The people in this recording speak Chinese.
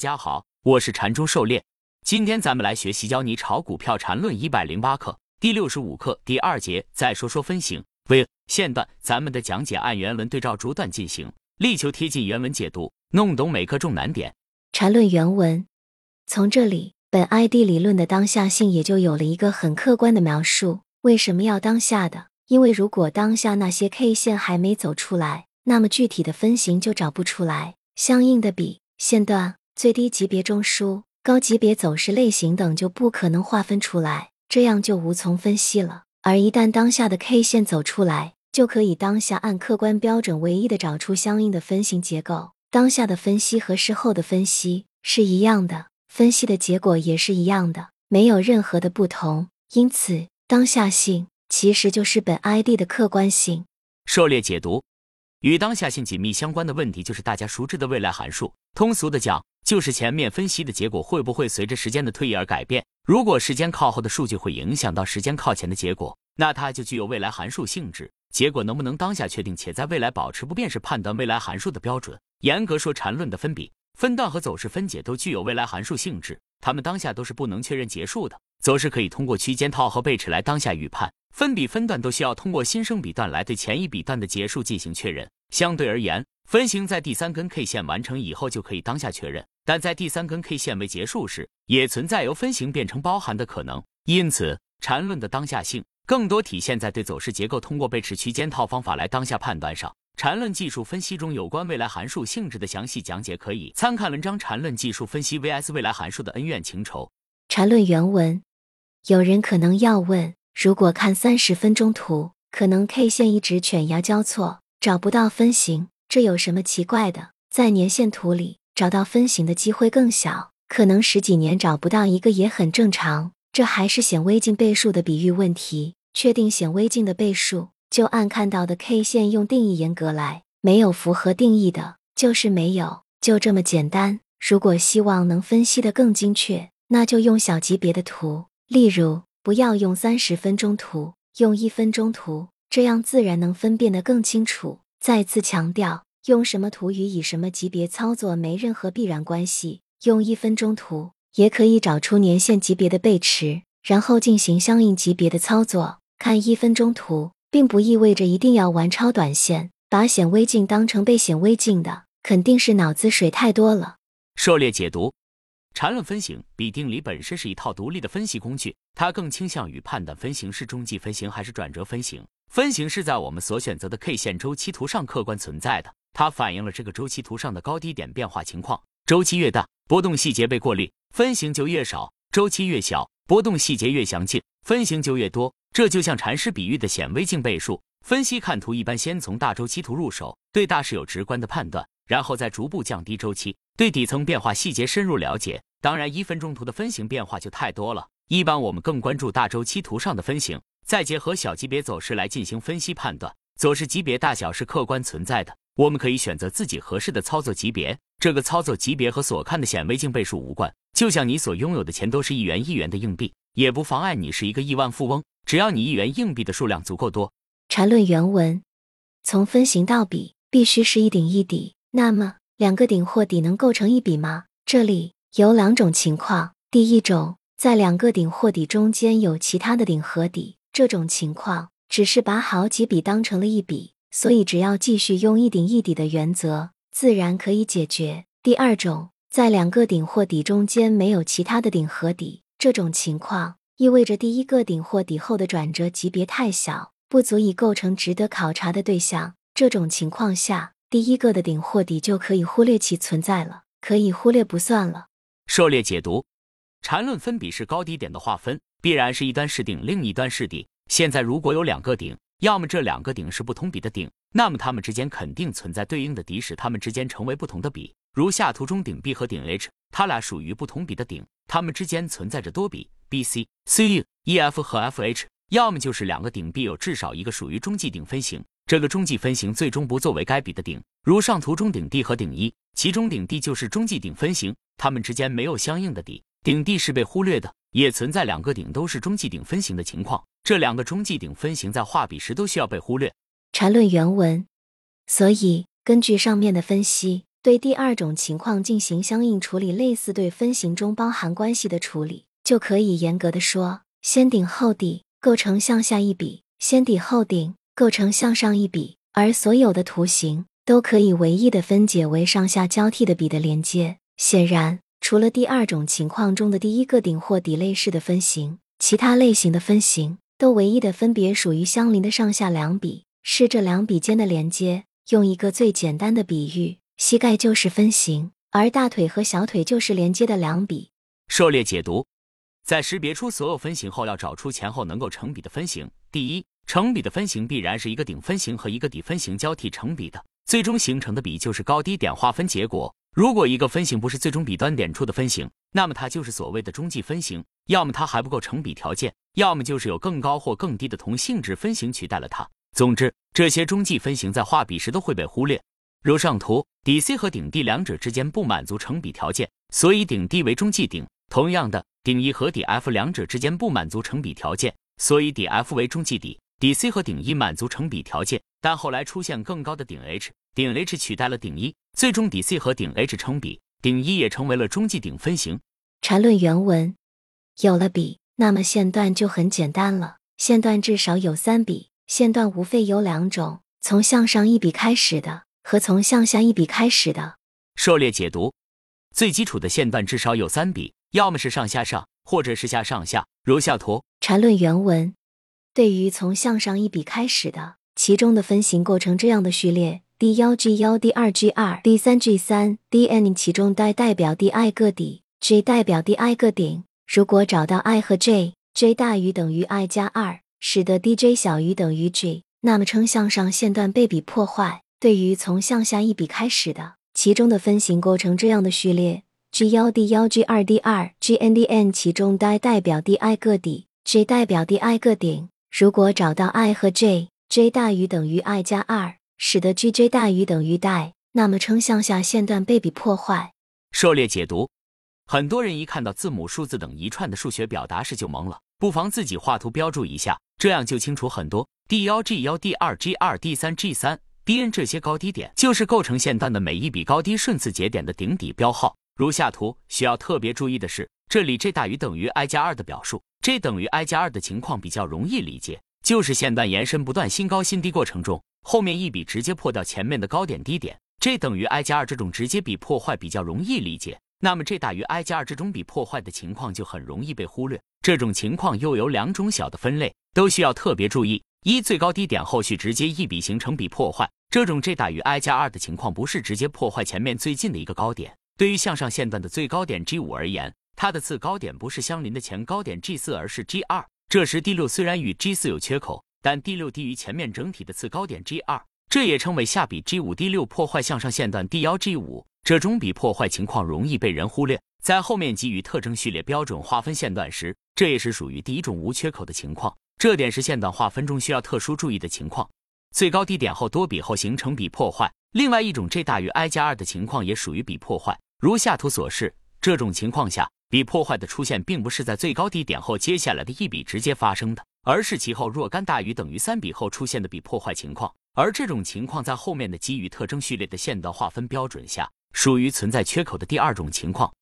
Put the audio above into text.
大家好，我是禅中狩猎。今天咱们来学习教你炒股票禅论一百零八课第六十五课第二节，再说说分型。为现段咱们的讲解按原文对照逐段进行，力求贴近原文解读，弄懂每课重难点。禅论原文，从这里，本 ID 理论的当下性也就有了一个很客观的描述。为什么要当下的？因为如果当下那些 K 线还没走出来，那么具体的分型就找不出来，相应的比线段。最低级别中枢、高级别走势类型等就不可能划分出来，这样就无从分析了。而一旦当下的 K 线走出来，就可以当下按客观标准唯一的找出相应的分型结构。当下的分析和事后的分析是一样的，分析的结果也是一样的，没有任何的不同。因此，当下性其实就是本 ID 的客观性。狩猎解读与当下性紧密相关的问题就是大家熟知的未来函数。通俗的讲。就是前面分析的结果会不会随着时间的推移而改变？如果时间靠后的数据会影响到时间靠前的结果，那它就具有未来函数性质。结果能不能当下确定且在未来保持不变，是判断未来函数的标准。严格说，缠论的分比、分段和走势分解都具有未来函数性质，它们当下都是不能确认结束的。走势可以通过区间套和背驰来当下预判，分比分段都需要通过新生比段来对前一笔段的结束进行确认。相对而言，分型在第三根 K 线完成以后就可以当下确认。但在第三根 K 线未结束时，也存在由分型变成包含的可能。因此，缠论的当下性更多体现在对走势结构通过背驰区间套方法来当下判断上。缠论技术分析中有关未来函数性质的详细讲解，可以参看文章《缠论技术分析 vs 未来函数的恩怨情仇》。缠论原文，有人可能要问：如果看三十分钟图，可能 K 线一直犬牙交错，找不到分型，这有什么奇怪的？在年线图里。找到分型的机会更小，可能十几年找不到一个也很正常。这还是显微镜倍数的比喻问题。确定显微镜的倍数，就按看到的 K 线用定义严格来，没有符合定义的，就是没有，就这么简单。如果希望能分析的更精确，那就用小级别的图，例如不要用三十分钟图，用一分钟图，这样自然能分辨得更清楚。再次强调。用什么图与以什么级别操作没任何必然关系。用一分钟图也可以找出年限级别的背驰，然后进行相应级别的操作。看一分钟图，并不意味着一定要玩超短线。把显微镜当成背显微镜的，肯定是脑子水太多了。狩猎解读，缠论分型比定理本身是一套独立的分析工具，它更倾向于判断分型是中继分型还是转折分型。分型是在我们所选择的 K 线周期图上客观存在的。它反映了这个周期图上的高低点变化情况。周期越大，波动细节被过滤，分型就越少；周期越小，波动细节越详尽，分型就越多。这就像禅师比喻的显微镜倍数分析。看图一般先从大周期图入手，对大势有直观的判断，然后再逐步降低周期，对底层变化细节深入了解。当然，一分钟图的分型变化就太多了，一般我们更关注大周期图上的分型，再结合小级别走势来进行分析判断。走势级别大小是客观存在的。我们可以选择自己合适的操作级别，这个操作级别和所看的显微镜倍数无关。就像你所拥有的钱都是一元一元的硬币，也不妨碍你是一个亿万富翁。只要你一元硬币的数量足够多。缠论原文：从分型到笔，必须是一顶一底。那么，两个顶或底能构成一笔吗？这里有两种情况。第一种，在两个顶或底中间有其他的顶和底，这种情况只是把好几笔当成了一笔。所以，只要继续用一顶一底的原则，自然可以解决。第二种，在两个顶或底中间没有其他的顶和底，这种情况意味着第一个顶或底后的转折级别太小，不足以构成值得考察的对象。这种情况下，第一个的顶或底就可以忽略其存在了，可以忽略不算了。狩猎解读，缠论分比是高低点的划分，必然是一端是顶，另一端是底。现在如果有两个顶。要么这两个顶是不同比的顶，那么它们之间肯定存在对应的底，使它们之间成为不同的比。如下图中顶 B 和顶 H，它俩属于不同比的顶，它们之间存在着多比 B、C、C、E、F 和 F、H。要么就是两个顶 B 有至少一个属于中继顶分型，这个中继分型最终不作为该比的顶。如上图中顶 D 和顶 E，其中顶 D 就是中继顶分型，它们之间没有相应的底，顶 D 是被忽略的。也存在两个顶都是中继顶分型的情况。这两个中继顶分型在画笔时都需要被忽略。缠论原文，所以根据上面的分析，对第二种情况进行相应处理，类似对分形中包含关系的处理，就可以严格的说，先顶后底构成向下一笔，先底后顶构成向上一笔，而所有的图形都可以唯一的分解为上下交替的笔的连接。显然，除了第二种情况中的第一个顶或底类式的分形，其他类型的分形都唯一的分别属于相邻的上下两笔。是这两笔间的连接。用一个最简单的比喻，膝盖就是分形，而大腿和小腿就是连接的两笔。狩猎解读，在识别出所有分形后，要找出前后能够成比的分形。第一，成比的分形必然是一个顶分形和一个底分形交替成比的，最终形成的比就是高低点划分结果。如果一个分形不是最终比端点处的分形，那么它就是所谓的中继分形，要么它还不够成比条件，要么就是有更高或更低的同性质分形取代了它。总之，这些中继分形在画笔时都会被忽略。如上图，底 C 和顶 D 两者之间不满足成比条件，所以顶 D 为中继顶。同样的，顶 E 和底 F 两者之间不满足成比条件，所以底 F 为中继底。底 C 和顶 E 满足成比条件，但后来出现更高的顶 H，顶 H 取代了顶 E，最终底 C 和顶 H 成比，顶 E 也成为了中继顶分型。缠论原文：有了比，那么线段就很简单了。线段至少有三笔。线段无非有两种：从向上一笔开始的和从向下一笔开始的。狩猎解读：最基础的线段至少有三笔，要么是上下上，或者是下上下。如下图。缠论原文：对于从向上一笔开始的，其中的分形构成这样的序列：D 幺 G 幺 D 二 G 二 D 三 G 三 D N，其中代代表 D I 个底，J 代表 D I 个顶。如果找到 I 和 J，J 大于等于 I 加二。使得 dj 小于等于 g，那么称向上线段被笔破坏。对于从向下一笔开始的，其中的分形构成这样的序列：g 幺 d 幺 g 二 d 二 g n d n，其中 d 代表 d i 个底，j 代表 d i 个顶。如果找到 i 和 j，j 大于等于 i 加二，使得 gj 大于等于 d，那么称向下线段被笔破坏。狩猎解读：很多人一看到字母、数字等一串的数学表达式就懵了，不妨自己画图标注一下。这样就清楚很多。D 幺 G 幺 D 二 G 二 D 三 G 三 D N 这些高低点，就是构成线段的每一笔高低顺次节点的顶底标号。如下图，需要特别注意的是，这里 J 大于等于 I 加二的表述，J 等于 I 加二的情况比较容易理解，就是线段延伸不断新高新低过程中，后面一笔直接破掉前面的高点低点，J 等于 I 加二这种直接笔破坏比较容易理解。那么 J 大于 I 加二这种笔破坏的情况就很容易被忽略。这种情况又有两种小的分类。都需要特别注意：一、最高低点后续直接一笔形成笔破坏，这种 J 大于 I 加二的情况不是直接破坏前面最近的一个高点。对于向上线段的最高点 G 五而言，它的次高点不是相邻的前高点 G 四，而是 G 二。这时 D 六虽然与 G 四有缺口，但 D 六低于前面整体的次高点 G 二，这也称为下笔 G 五 D 六破坏向上线段 D 幺 G 五。这种笔破坏情况容易被人忽略，在后面给予特征序列标准划分线段时，这也是属于第一种无缺口的情况。这点是线段划分中需要特殊注意的情况。最高低点后多笔后形成笔破坏，另外一种 J 大于 I 加二的情况也属于笔破坏。如下图所示，这种情况下，笔破坏的出现并不是在最高低点后接下来的一笔直接发生的，而是其后若干大于等于三比后出现的比破坏情况。而这种情况在后面的基于特征序列的线段划分标准下，属于存在缺口的第二种情况。